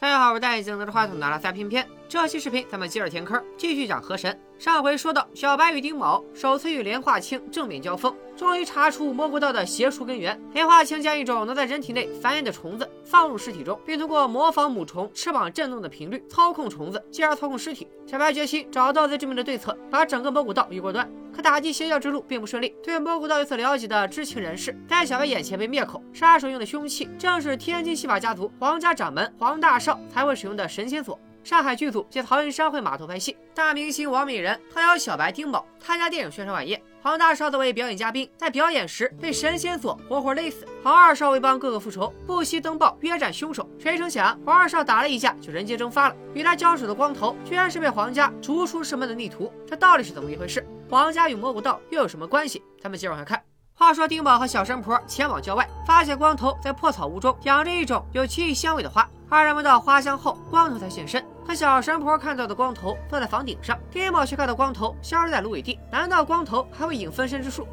大家好，我是戴眼镜拿着话筒的拉塞偏偏。这期视频咱们接着填坑，继续讲河神。上回说到，小白与丁某首次与莲花清正面交锋，终于查出蘑菇道的邪术根源。莲花清将一种能在人体内繁衍的虫子放入尸体中，并通过模仿母虫翅膀震动的频率操控虫子，进而操控尸体。小白决心找到最致命的对策，把整个蘑菇道一锅端。可打击邪教之路并不顺利。对蘑菇道有所了解的知情人士，在小白眼前被灭口。杀手用的凶器正是天津戏法家族皇家掌门黄大少才会使用的神仙锁。上海剧组借曹云山会码头拍戏，大明星王美人特邀小白、丁宝参加电影宣传晚宴。黄大少作为表演嘉宾，在表演时被神仙锁活活勒死。黄二少为帮哥哥复仇，不惜登报约战凶手。谁成想，黄二少打了一架就人间蒸发了。与他交手。的光头，居然是被皇家逐出师门的逆徒。这到底是怎么一回事？皇家与蘑菇道又有什么关系？咱们接着往下看。话说丁宝和小神婆前往郊外，发现光头在破草屋中养着一种有奇异香味的花。二人闻到花香后，光头才现身。可小神婆看到的光头坐在房顶上，丁宝却看到光头消失在芦苇地。难道光头还会引分身之术？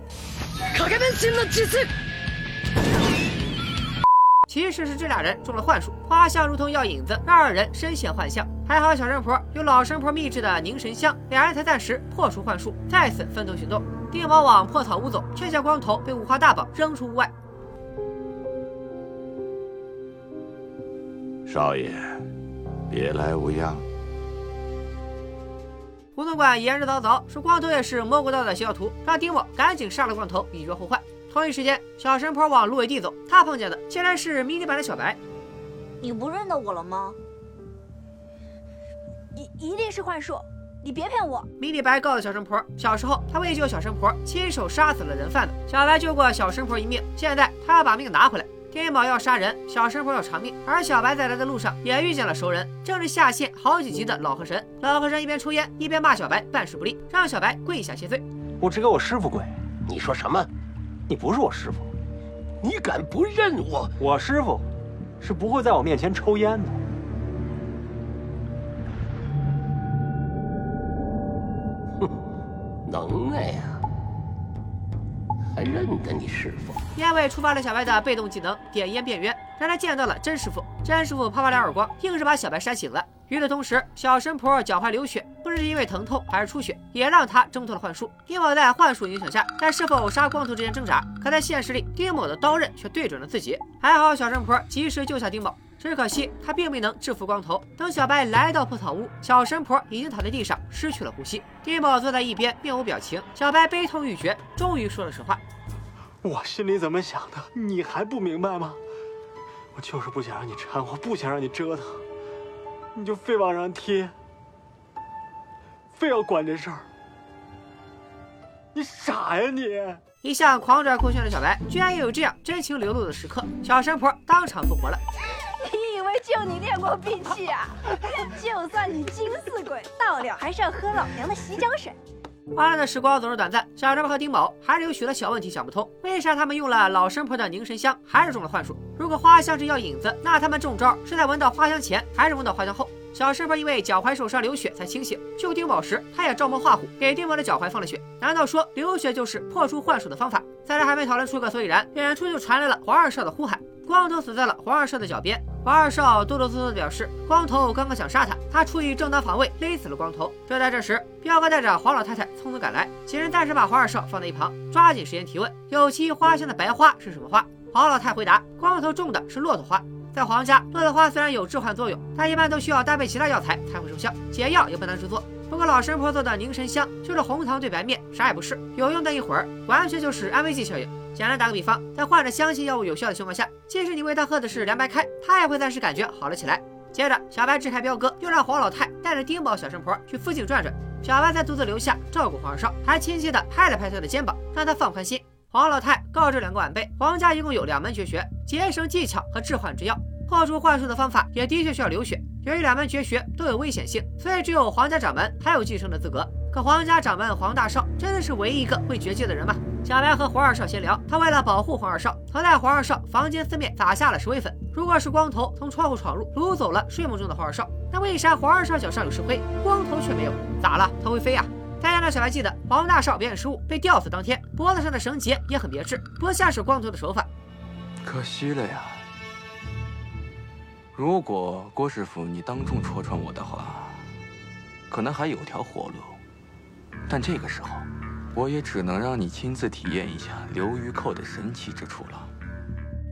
其实是这俩人中了幻术，花香如同药引子，让二人深陷幻象。还好小神婆有老神婆秘制的凝神香，俩人才暂时破除幻术，再次分头行动。丁宝往破草屋走，却见光头被五花大绑扔出屋外。少爷，别来无恙。胡总管言之凿凿，说光头也是蘑菇道的邪教徒，让丁某赶紧杀了光头，以绝后患。同一时间，小神婆往芦苇地走，她碰见的竟然是迷你版的小白。你不认得我了吗？一一定是幻术，你别骗我。迷你白告诉小神婆，小时候他为救小神婆，亲手杀死了人贩子。小白救过小神婆一命，现在他要把命拿回来。丁宝要杀人，小神婆要偿命，而小白在来的路上也遇见了熟人，正是下线好几集的老河神。老河神一边抽烟一边骂小白办事不力，让小白跪下谢罪。我只给我师傅跪。你说什么？你不是我师傅，你敢不认我？我师傅是不会在我面前抽烟的。哼，能耐呀，还认得你师傅？烟味触发了小白的被动技能点烟变冤，让他见到了真师傅。真师傅啪啪两耳光，硬是把小白扇醒了。与此同时，小神婆脚踝流血，不知是因为疼痛还是出血，也让他挣脱了幻术。丁某在幻术影响下，在是否杀光头之间挣扎，可在现实里，丁某的刀刃却对准了自己。还好小神婆及时救下丁某，只可惜他并未能制服光头。等小白来到破草屋，小神婆已经躺在地上，失去了呼吸。丁某坐在一边，面无表情。小白悲痛欲绝，终于说了实话：“我心里怎么想的，你还不明白吗？我就是不想让你掺和，不想让你折腾。”你就非往上贴，非要管这事儿，你傻呀你！一向狂拽酷炫的小白，居然也有这样真情流露的时刻。小神婆当场复活了。就你练过兵器啊？就算你金似鬼，到了还是要喝老娘的洗脚水。欢乐的时光总是短暂，小神婆和丁某还是有许多小问题想不通：为啥他们用了老神婆的凝神香，还是中了幻术？如果花香是药引子，那他们中招是在闻到花香前，还是闻到花香后？小神婆因为脚踝受伤流血才清醒，救丁宝时，他也照猫画虎，给丁宝的脚踝放了血。难道说流血就是破除幻术的方法？在这还没讨论出个所以然，远处就传来了黄二少的呼喊。光头死在了黄二少的脚边。黄二少哆哆嗦嗦地表示，光头刚刚想杀他，他出于正当防卫勒死了光头。就在这时，彪哥带着黄老太太匆匆赶来，几人暂时把黄二少放在一旁，抓紧时间提问：有奇异花香的白花是什么花？黄老太回答：光头种的是骆驼花。在皇家，骆驼花虽然有致幻作用，但一般都需要搭配其他药材才会生效，解药也不难制作。不过老神婆做的凝神香就是红糖兑白面，啥也不是，有用的一会儿，完全就是安慰剂效应。简单打个比方，在患者相信药物有效的情况下，即使你喂他喝的是凉白开，他也会暂时感觉好了起来。接着，小白支开彪哥，又让黄老太带着丁宝、小神婆去附近转转。小白在独自留下照顾黄二少，还亲切地拍了拍他的肩膀，让他放宽心。黄老太告知两个晚辈，黄家一共有两门绝学：节省技巧和致幻之药。破除幻术的方法也的确需要流血。由于两门绝学都有危险性，所以只有黄家掌门才有继承的资格。可黄家掌门黄大少真的是唯一一个会绝技的人吗？小白和黄二少闲聊，他为了保护黄二少，曾在黄二少房间四面撒下了石灰粉。如果是光头从窗户闯入，掳走了睡梦中的黄二少，那为啥黄二少脚上有石灰，光头却没有？咋了？他会飞呀？大家让小白记得，黄大少表演失误被吊死当天，脖子上的绳结也很别致，不像是光头的手法。可惜了呀，如果郭师傅你当众戳穿我的话，可能还有条活路。但这个时候，我也只能让你亲自体验一下流鱼扣的神奇之处了。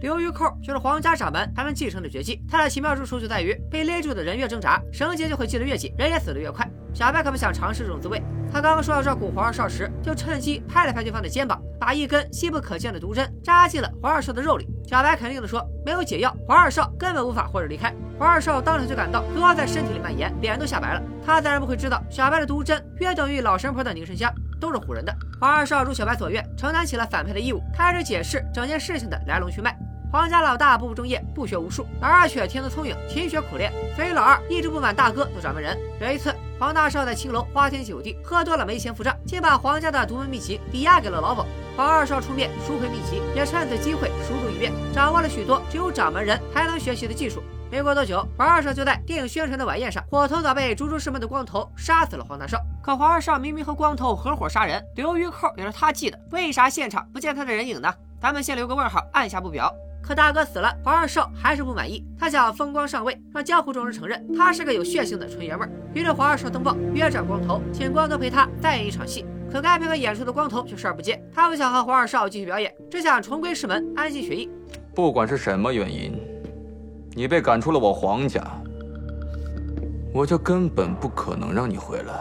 流鱼扣就是皇家掌门才能继承的绝技，它的奇妙之处就在于被勒住的人越挣扎，绳结就会系得越紧，人也死得越快。小白可不想尝试这种滋味，他刚刚说要照顾黄二少时，就趁机拍了拍对方的肩膀，把一根细不可见的毒针扎进了黄二少的肉里。小白肯定的说，没有解药，黄二少根本无法活着离开。黄二少当场就感到毒药在身体里蔓延，脸都吓白了。他自然不会知道，小白的毒针约等于老神婆的凝神香，都是唬人的。黄二少如小白所愿，承担起了反派的义务，开始解释整件事情的来龙去脉。黄家老大不务正业，不学无术；老二却天资聪颖，勤学苦练，所以老二一直不满大哥做掌门人。有一次，黄大少在青楼花天酒地，喝多了没钱付账，竟把黄家的独门秘籍抵押给了老鸨。黄二少出面赎回秘籍，也趁此机会熟读一遍，掌握了许多只有掌门人才能学习的技术。没过多久，黄二少就在电影宣传的晚宴上，火头早被猪猪师门的光头杀死了黄大少。可黄二少明明和光头合伙杀人，刘玉扣也是他系的，为啥现场不见他的人影呢？咱们先留个问号，按下不表。可大哥死了，黄二少还是不满意，他想风光上位，让江湖众人承认他是个有血性的纯爷们儿。于是黄二少登报约战光头，请光头陪他再演一场戏。可该配合演出的光头却视而不见，他不想和黄二少继续表演，只想重归师门，安心学艺。不管是什么原因，你被赶出了我黄家，我就根本不可能让你回来。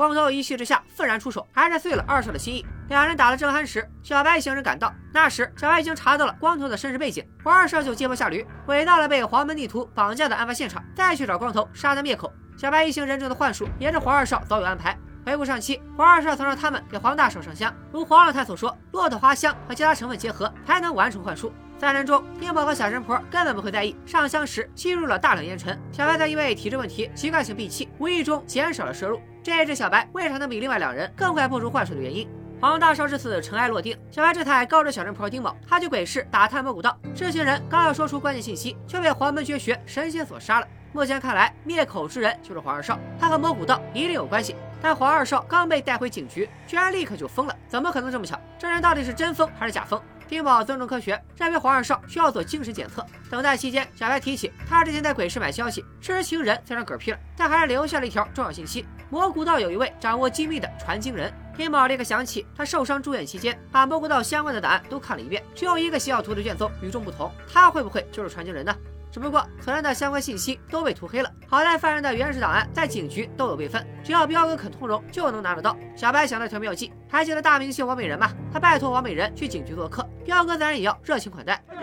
光头一气之下愤然出手，还是碎了二少的心意。两人打了正酣时，小白一行人赶到。那时，小白已经查到了光头的身世背景，黄二少就接坡下驴，回到了被黄门逆徒绑架的案发现场，再去找光头杀他灭口。小白一行人中的幻术也是黄二少早有安排。回顾上期，黄二少曾让他们给黄大少上香，如黄老太所说，骆驼花香和其他成分结合才能完成幻术。三人中，丁宝和小神婆根本不会在意，上香时吸入了大量烟尘。小白则因为体质问题，习惯性闭气，无意中减少了摄入。这也是小白为啥能比另外两人更快破除幻术的原因。黄大少至此尘埃落定，小白这才告知小神婆丁宝，他去鬼市打探蘑菇道。这群人刚要说出关键信息，却被黄门绝学神仙所杀了。目前看来，灭口之人就是黄二少，他和蘑菇道一定有关系。但黄二少刚被带回警局，居然立刻就疯了，怎么可能这么巧？这人到底是真疯还是假疯？丁宝尊重科学，认为黄二少需要做精神检测。等待期间，小白提起他之前在鬼市买消息，痴情人虽然嗝屁了，但还是留下了一条重要信息：蘑菇道有一位掌握机密的传经人。丁宝立刻想起他受伤住院期间，把蘑菇道相关的档案都看了一遍，只有一个西药图的卷宗与众不同，他会不会就是传经人呢？只不过此人的相关信息都被涂黑了。好在犯人的原始档案在警局都有备份，只要彪哥肯通融就能拿得到。小白想到一条妙计，还记得大明星王美人吗？他拜托王美人去警局做客，彪哥自然也要热情款待。蓬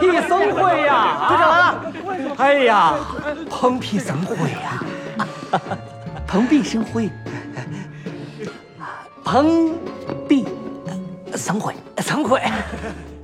荜生辉呀！队长来了！哎呀，蓬荜生辉呀！蓬荜生辉，蓬荜生辉，生辉。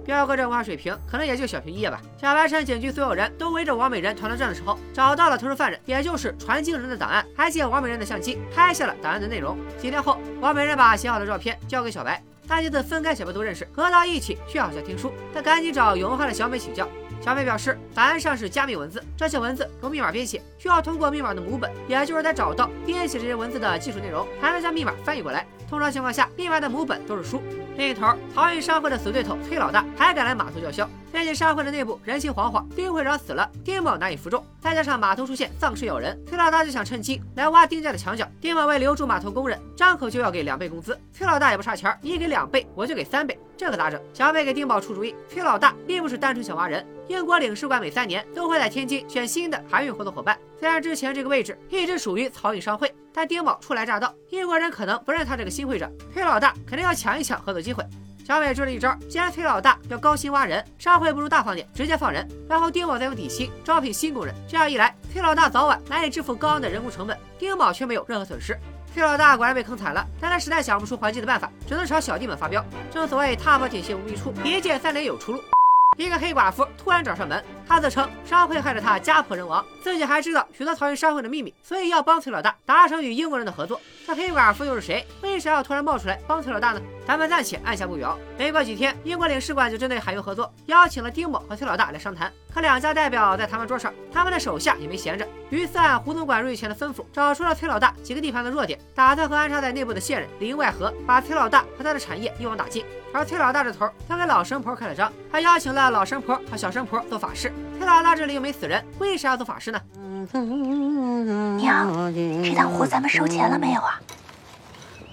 彪哥这文化水平可能也就小学一吧。小白趁警局所有人都围着王美人团团转的时候，找到了投诉犯人，也就是传经人的档案，还借王美人的相机拍下了档案的内容。几天后，王美人把写好的照片交给小白，大家子分开小白都认识，合到一起却好像听书。他赶紧找有文化的小美请教。小美表示，答案上是加密文字，这些文字用密码编写，需要通过密码的母本，也就是得找到编写这些文字的技术内容，才能将密码翻译过来。通常情况下，密码的母本都是书。另一头，曹运商会的死对头崔老大还敢来码头叫嚣，最近商会的内部人心惶惶，丁会长死了，丁某难以服众，再加上码头出现丧尸咬人，崔老大就想趁机来挖丁家的墙角。丁某为留住码头工人，张口就要给两倍工资。崔老大也不差钱，你给两倍，我就给三倍，这可咋整？小美给丁宝出主意，崔老大并不是单纯想挖人。英国领事馆每三年都会在天津选新的海运合作伙伴。虽然之前这个位置一直属于漕运商会，但丁宝初来乍到，英国人可能不认他这个新会长，崔老大肯定要抢一抢合作机会。小美支了一招，既然崔老大要高薪挖人，商会不如大方点，直接放人，然后丁宝再用底薪招聘新工人。这样一来，崔老大早晚难以支付高昂的人工成本，丁宝却没有任何损失。崔老大果然被坑惨了，但他实在想不出还击的办法，只能朝小弟们发飙。正所谓踏破铁鞋无觅处，一剑三连有出路。一个黑寡妇突然找上门，她自称商会害得她家破人亡，自己还知道许多草原商会的秘密，所以要帮崔老大达成与英国人的合作。这黑寡妇又是谁？为啥要突然冒出来帮崔老大呢？他们暂且按下不表。没过几天，英国领事馆就针对海油合作，邀请了丁某和崔老大来商谈。可两家代表在谈判桌上，他们的手下也没闲着，于是按胡总管瑞前的吩咐，找出了崔老大几个地盘的弱点，打算和安插在内部的线人里应外合，把崔老大和他的产业一网打尽。而崔老大这头，他给老神婆开了张，还邀请了老神婆和小神婆做法事。崔老大这里又没死人，为啥要做法事呢？娘，这趟活咱们收钱了没有啊？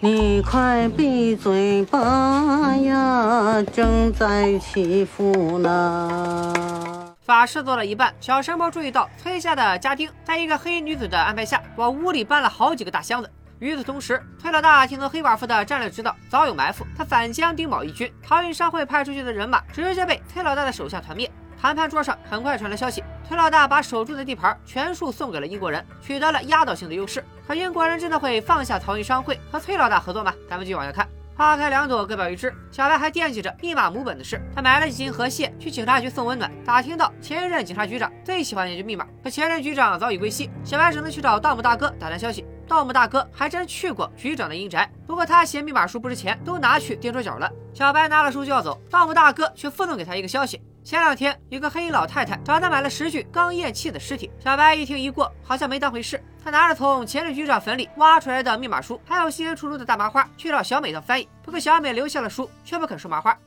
你快闭嘴吧呀，正在祈福呢。法事做了一半，小神婆注意到崔家的家丁在一个黑衣女子的安排下，往屋里搬了好几个大箱子。与此同时，崔老大听从黑寡妇的战略指导，早有埋伏，他反将丁卯一军。桃园商会派出去的人马直接被崔老大的手下团灭。谈判桌上很快传来消息，崔老大把守住的地盘全数送给了英国人，取得了压倒性的优势。可英国人真的会放下漕运商会和崔老大合作吗？咱们继续往下看。花开两朵，各表一枝。小白还惦记着密码母本的事，他买了几斤河蟹去警察局送温暖。打听到前任警察局长最喜欢研究密码，可前任局长早已归西，小白只能去找盗墓大哥打探消息。盗墓大哥还真去过局长的阴宅，不过他嫌密码书不值钱，都拿去垫桌角了。小白拿了书就要走，盗墓大哥却附送给他一个消息。前两天有个黑衣老太太找他买了十具刚咽气的尸体，小白一听一过，好像没当回事。他拿着从前任局长坟里挖出来的密码书，还有稀里出炉的大麻花，去找小美当翻译。不过小美留下了书，却不肯收麻花。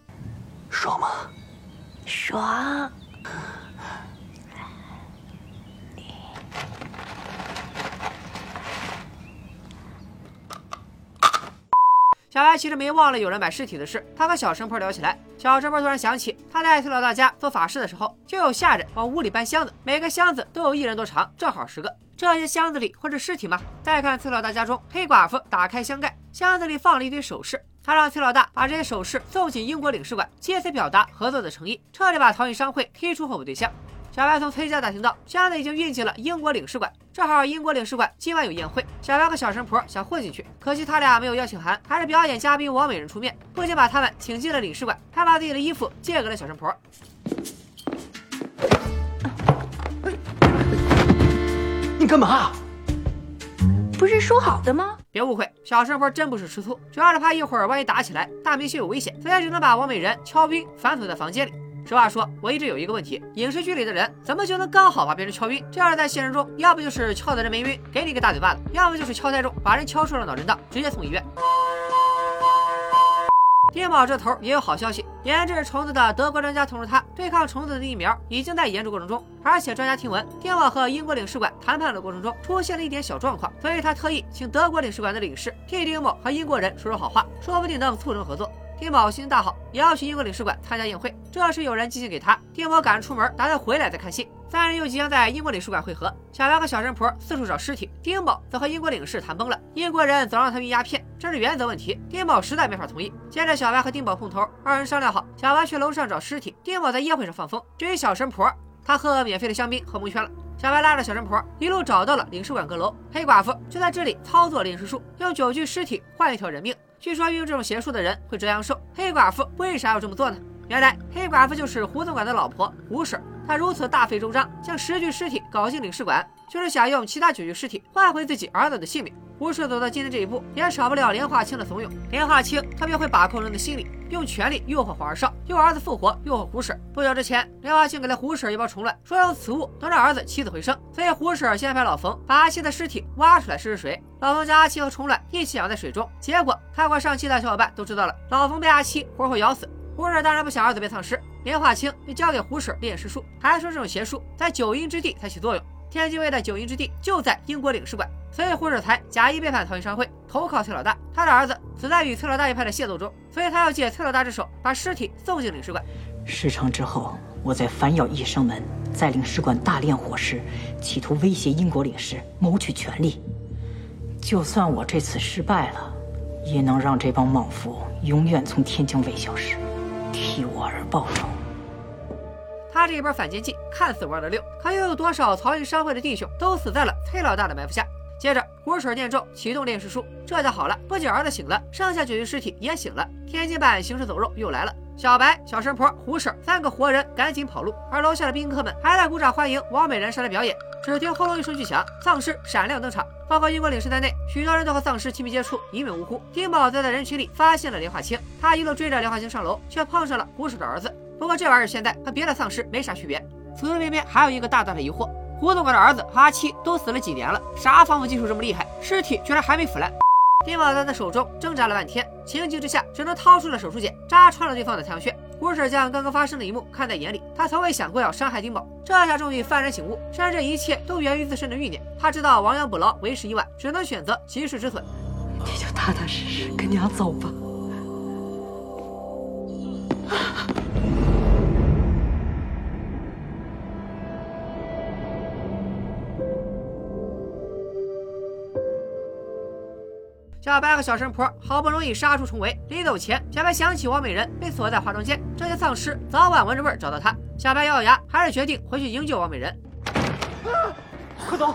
爽吗？爽。小白其实没忘了有人买尸体的事，他和小神婆聊起来。小神婆突然想起，他在崔老大家做法事的时候，就有下人往屋里搬箱子，每个箱子都有一人多长，正好十个。这些箱子里会是尸体吗？再看崔老大家中，黑寡妇打开箱盖，箱子里放了一堆首饰，他让崔老大把这些首饰送进英国领事馆，借此表达合作的诚意，彻底把陶艺商会踢出候补对象。小白从崔家打听到，箱子已经运进了英国领事馆，正好英国领事馆今晚有宴会，小白和小神婆想混进去，可惜他俩没有邀请函，还是表演嘉宾王美人出面，不仅把他们请进了领事馆，还把自己的衣服借给了小神婆。你干嘛？不是说好的吗？别误会，小神婆真不是吃醋，主要是怕一会儿万一打起来，大明星有危险，所以只能把王美人敲晕，反锁在房间里。实话说，我一直有一个问题：影视剧里的人怎么就能刚好把别人敲晕？这要是在现实中，要不就是敲的人没晕，给你个大嘴巴子；要么就是敲太重，把人敲出了脑震荡，直接送医院。丁某这头也有好消息，研制虫子的德国专家通知他，对抗虫子的疫苗已经在研制过程中。而且专家听闻丁某和英国领事馆谈判的过程中出现了一点小状况，所以他特意请德国领事馆的领事替丁某和英国人说说好话，说不定能促成合作。丁宝心情大好，也要去英国领事馆参加宴会。这时有人寄信给他，丁某赶着出门，打算回来再看信。三人又即将在英国领事馆会合。小白和小神婆四处找尸体，丁宝则和英国领事谈崩了。英国人总让他。运鸦片，这是原则问题，丁宝实在没法同意。接着小白和丁宝碰头，二人商量好，小白去楼上找尸体，丁宝在宴会上放风。至于小神婆，他喝免费的香槟喝蒙圈了。小白拉着小神婆一路找到了领事馆阁楼，黑寡妇就在这里操作炼尸术，用九具尸体换一条人命。据说运用这种邪术的人会折阳寿，黑寡妇为啥要这么做呢？原来黑寡妇就是胡总管的老婆胡婶，她如此大费周章将十具尸体搞进领事馆，就是想用其他九具尸体换回自己儿子的性命。胡氏走到今天这一步，也少不了莲花清的怂恿。莲花清特别会把控人的心理，用权力诱惑黄二少，诱儿子复活，诱惑胡婶。不久之前，莲花清给了胡婶一包虫卵，说用此物能让儿子起死回生。所以胡婶先安排老冯把阿七的尸体挖出来试试水。老冯将阿七和虫卵一起养在水中，结果看过上期的小伙伴都知道了，老冯被阿七活活咬死。胡婶当然不想儿子被丧尸，莲花清就交给胡婶炼尸术，还说这种邪术在九阴之地才起作用。天津卫的九阴之地就在英国领事馆，所以胡守才假意背叛逃运商会，投靠崔老大。他的儿子死在与崔老大一派的械斗中，所以他要借崔老大之手把尸体送进领事馆。事成之后，我再反咬一生门，在领事馆大炼火势，企图威胁英国领事，谋取权力。就算我这次失败了，也能让这帮莽夫永远从天津卫消失，替我而报仇。他这一波反间计看似玩的溜，可又有多少漕运商会的弟兄都死在了崔老大的埋伏下？接着胡婶念咒启动炼尸术，这下好了，不仅儿子醒了，剩下九具尸体也醒了。天津版行尸走肉又来了，小白、小神婆、胡婶三个活人赶紧跑路，而楼下的宾客们还在鼓掌欢迎王美人上来表演。只听轰隆一声巨响，丧尸闪亮登场，包括英国领事在内，许多人都和丧尸亲密接触，一命呜呼。丁宝则在人群里发现了莲花清，他一路追着莲花清上楼，却碰上了胡婶的儿子。不过这玩意儿现在和别的丧尸没啥区别。此时偏偏还有一个大大的疑惑：胡总管的儿子和阿七都死了几年了，啥防腐技术这么厉害，尸体居然还没腐烂？丁宝在他手中挣扎了半天，情急之下只能掏出了手术剪，扎穿了对方的太阳穴。胡婶将刚刚发生的一幕看在眼里，她从未想过要伤害丁宝，这下终于幡然醒悟，虽然这一切都源于自身的欲念。他知道亡羊补牢为时已晚，只能选择及时止损。你就踏踏实实跟娘走吧。小白和小神婆好不容易杀出重围，临走前，小白想起王美人被锁在化妆间，这些丧尸早晚闻着味儿找到他。小白咬咬牙，还是决定回去营救王美人。快走！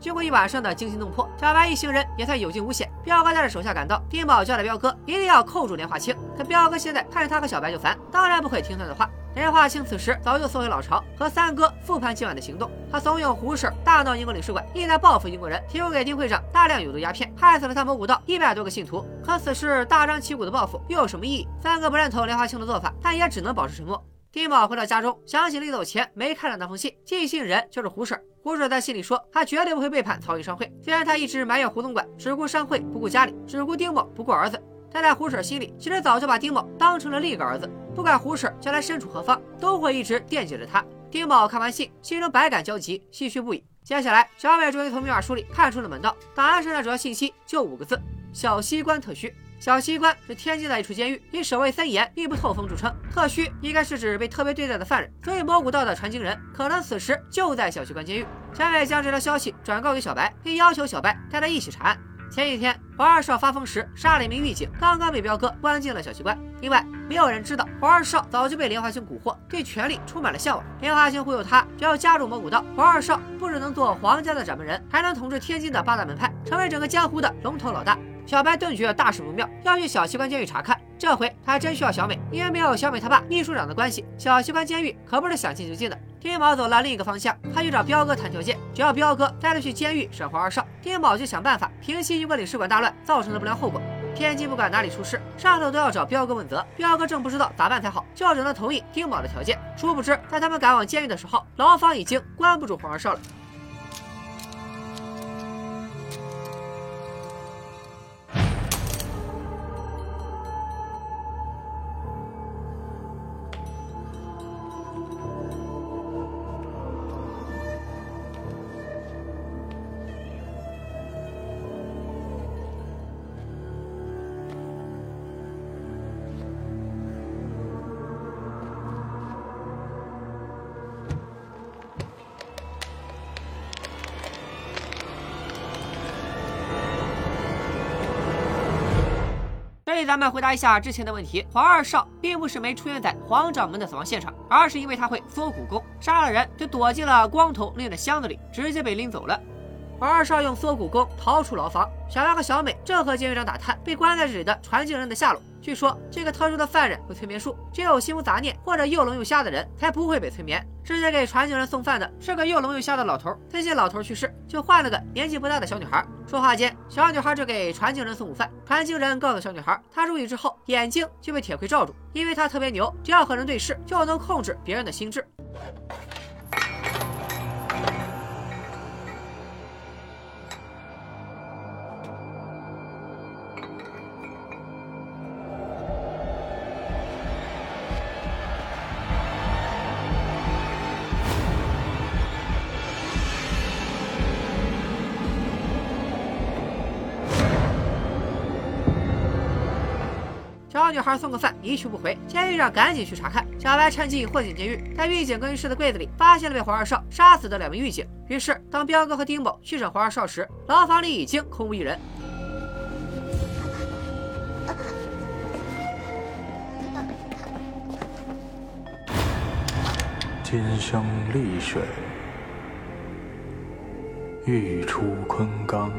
经过一晚上的惊心动魄，小白一行人也算有惊无险。彪哥带着手下赶到，丁宝交代彪哥一定要扣住莲花清。可彪哥现在看着他和小白就烦，当然不会听他的话。莲花清此时早就缩回老巢，和三哥复盘今晚的行动。他怂恿胡婶大闹英国领事馆，意在报复英国人，提供给丁会长大量有毒鸦片，害死了他蒙古道一百多个信徒。可此事大张旗鼓的报复又有什么意义？三哥不认同莲花清的做法，但也只能保持沉默。丁宝回到家中，想起临走前没看到那封信，寄信人就是胡婶。胡婶在信里说，他绝对不会背叛曹营商会。虽然他一直埋怨胡总管只顾商会不顾家里，只顾丁某不顾儿子，但在胡婶心里，其实早就把丁某当成了另一个儿子。不管胡婶将来身处何方，都会一直惦记着他。丁宝看完信，心中百感交集，唏嘘不已。接下来，小美终于从密码书里看出了门道。档案上的主要信息就五个字：小西关特需。小西关是天津的一处监狱，以守卫森严、密不透风著称。特需应该是指被特别对待的犯人，所以魔古道的传经人可能此时就在小西关监狱。小美将这条消息转告给小白，并要求小白带他一起查案。前几天，黄二少发疯时杀了一名狱警，刚刚被彪哥关进了小西关。另外，没有人知道黄二少早就被莲花清蛊惑，对权力充满了向往。莲花清忽悠他，只要加入魔古道，黄二少不只能做皇家的掌门人，还能统治天津的八大门派，成为整个江湖的龙头老大。小白顿觉大事不妙，要去小西关监狱查看。这回他还真需要小美，因为没有小美他爸秘书长的关系，小西关监狱可不是想进就进的。丁宝走了另一个方向，他去找彪哥谈条件，只要彪哥带他去监狱审黄二少，丁宝就想办法平息英国领事馆大乱造成的不良后果。天津不管哪里出事，上头都要找彪哥问责。彪哥正不知道咋办才好，就只能同意丁宝的条件。殊不知，在他们赶往监狱的时候，牢房已经关不住黄二少了。这里咱们回答一下之前的问题：黄二少并不是没出现在黄掌门的死亡现场，而是因为他会缩骨功，杀了人就躲进了光头拎的箱子里，直接被拎走了。黄二少用缩骨功逃出牢房，小亮和小美正和监狱长打探被关在这里的传经人的下落。据说这个特殊的犯人有催眠术，只有心无杂念或者又聋又瞎的人才不会被催眠。直接给传经人送饭的是个又聋又瞎的老头。最近老头去世，就换了个年纪不大的小女孩。说话间，小女孩就给传经人送午饭。传经人告诉小女孩，她入狱之后眼睛就被铁盔罩住，因为她特别牛，只要和人对视就能控制别人的心智。小女孩送个饭一去不回，监狱长赶紧去查看。小白趁机混进监狱，在狱警更衣室的柜子里发现了被黄二少杀死的两名狱警。于是，当彪哥和丁某去找黄二少时，牢房里已经空无一人。金生丽水，欲出昆冈，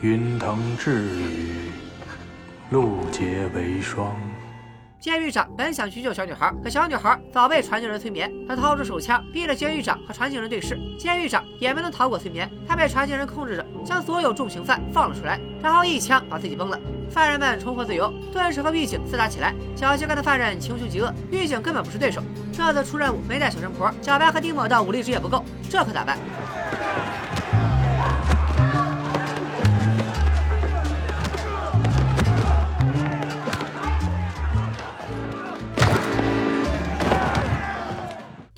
云腾致雨，路结为霜。监狱长本想去救小女孩，可小女孩早被传经人催眠。他掏出手枪，逼着监狱长和传经人对视。监狱长也没能逃过催眠，他被传经人控制着，将所有重刑犯放了出来，然后一枪把自己崩了。犯人们重获自由，顿时和狱警厮打起来。小气概的犯人穷凶极恶，狱警根本不是对手。这次出任务没带小神婆，小白和丁某的武力值也不够，这可咋办？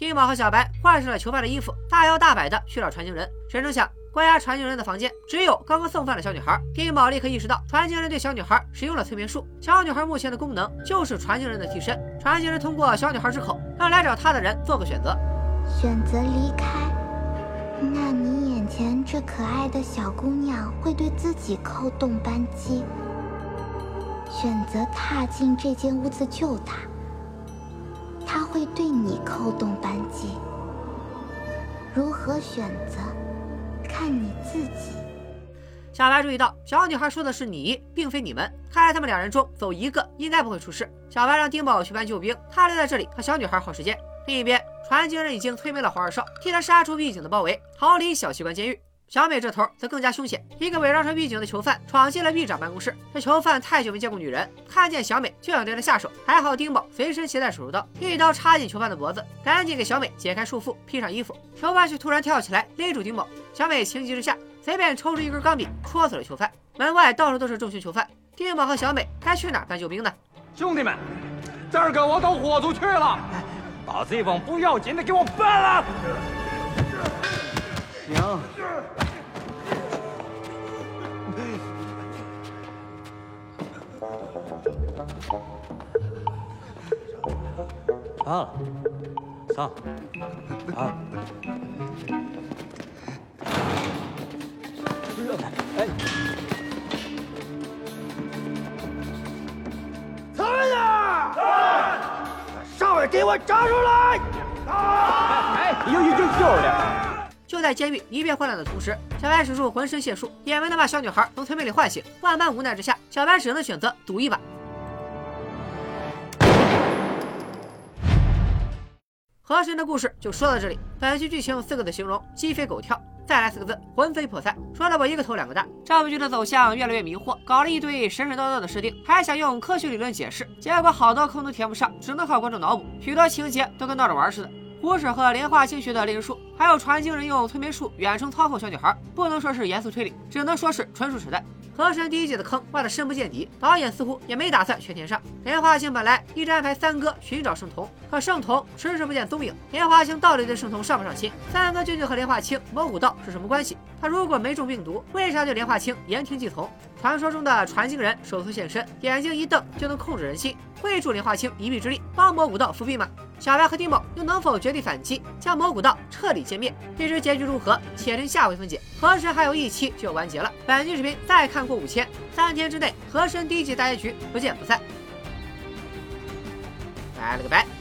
丁宝和小白换上了囚犯的衣服，大摇大摆的去找传经人。谁成想，关押传经人的房间只有刚刚送饭的小女孩。丁宝立刻意识到，传经人对小女孩使用了催眠术。小女孩目前的功能就是传经人的替身。传经人通过小女孩之口，让来找他的人做个选择：选择离开，那你眼前这可爱的小姑娘会对自己扣动扳机；选择踏进这间屋子救她。他会对你扣动扳机，如何选择，看你自己。小白注意到，小女孩说的是你，并非你们。看来他们两人中走一个应该不会出事。小白让丁宝去搬救兵，他留在这里和小女孩耗时间。另一边，传经人已经催眠了黄二少，替他杀出狱警的包围，逃离小机关监狱。小美这头则更加凶险，一个伪装成狱警的囚犯闯进了狱长办公室。这囚犯太久没见过女人，看见小美就想对她下手。还好丁宝随身携带手术刀，一刀插进囚犯的脖子，赶紧给小美解开束缚，披上衣服。囚犯却突然跳起来勒住丁宝，小美情急之下随便抽出一根钢笔戳死了囚犯。门外到处都是重刑囚犯，丁宝和小美该去哪搬救兵呢？兄弟们，这儿个我都豁出去了，把这帮不要紧的给我办了。娘。啊，上，啊！哎，他们呢？上面给我站出来！哎，有有有有的。就在监狱一片混乱的同时，小白使出浑身解数，也没能把小女孩从催眠里唤醒。万般无奈之下，小白只能选择赌一把。河神的故事就说到这里。本剧剧情用四个字形容：鸡飞狗跳。再来四个字：魂飞魄散。说了我一个头两个大。这部剧的走向越来越迷惑，搞了一堆神神叨叨的设定，还想用科学理论解释，结果好多坑都填不上，只能靠观众脑补。许多情节都跟闹着玩似的。胡扯和莲花清学的炼术，还有传经人用催眠术远程操控小女孩，不能说是严肃推理，只能说是纯属扯淡。河神第一季的坑挖得深不见底，导演似乎也没打算全填上。莲花清本来一直安排三哥寻找圣童，可圣童迟迟不见踪影。莲花清到底对圣童上不上心？三哥究竟和莲花清谋古道是什么关系？他如果没中病毒，为啥对莲花清言听计从？传说中的传经人首次现身，眼睛一瞪就能控制人心，会助莲花清一臂之力，帮魔古道复辟吗？小白和丁某又能否绝地反击，将魔古道彻底歼灭？欲知结局如何，且听下回分解。河神还有一期就完结了，本期视频再看过五千，三天之内和珅第一季大结局不见不散。拜了个拜。